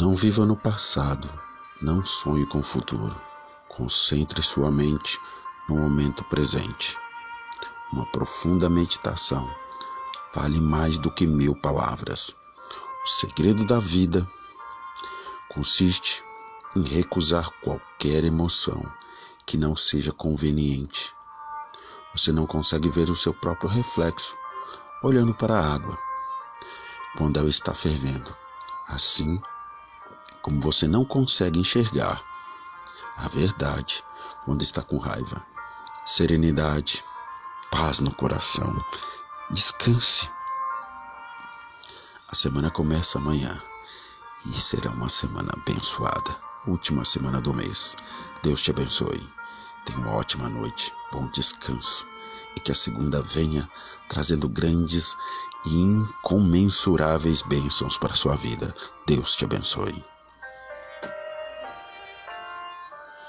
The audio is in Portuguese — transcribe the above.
Não viva no passado, não sonhe com o futuro. Concentre sua mente no momento presente. Uma profunda meditação vale mais do que mil palavras. O segredo da vida consiste em recusar qualquer emoção que não seja conveniente. Você não consegue ver o seu próprio reflexo olhando para a água quando ela está fervendo. Assim, como você não consegue enxergar a verdade quando está com raiva. Serenidade, paz no coração, descanse. A semana começa amanhã e será uma semana abençoada, última semana do mês. Deus te abençoe. Tenha uma ótima noite, bom descanso e que a segunda venha trazendo grandes e incomensuráveis bênçãos para a sua vida. Deus te abençoe.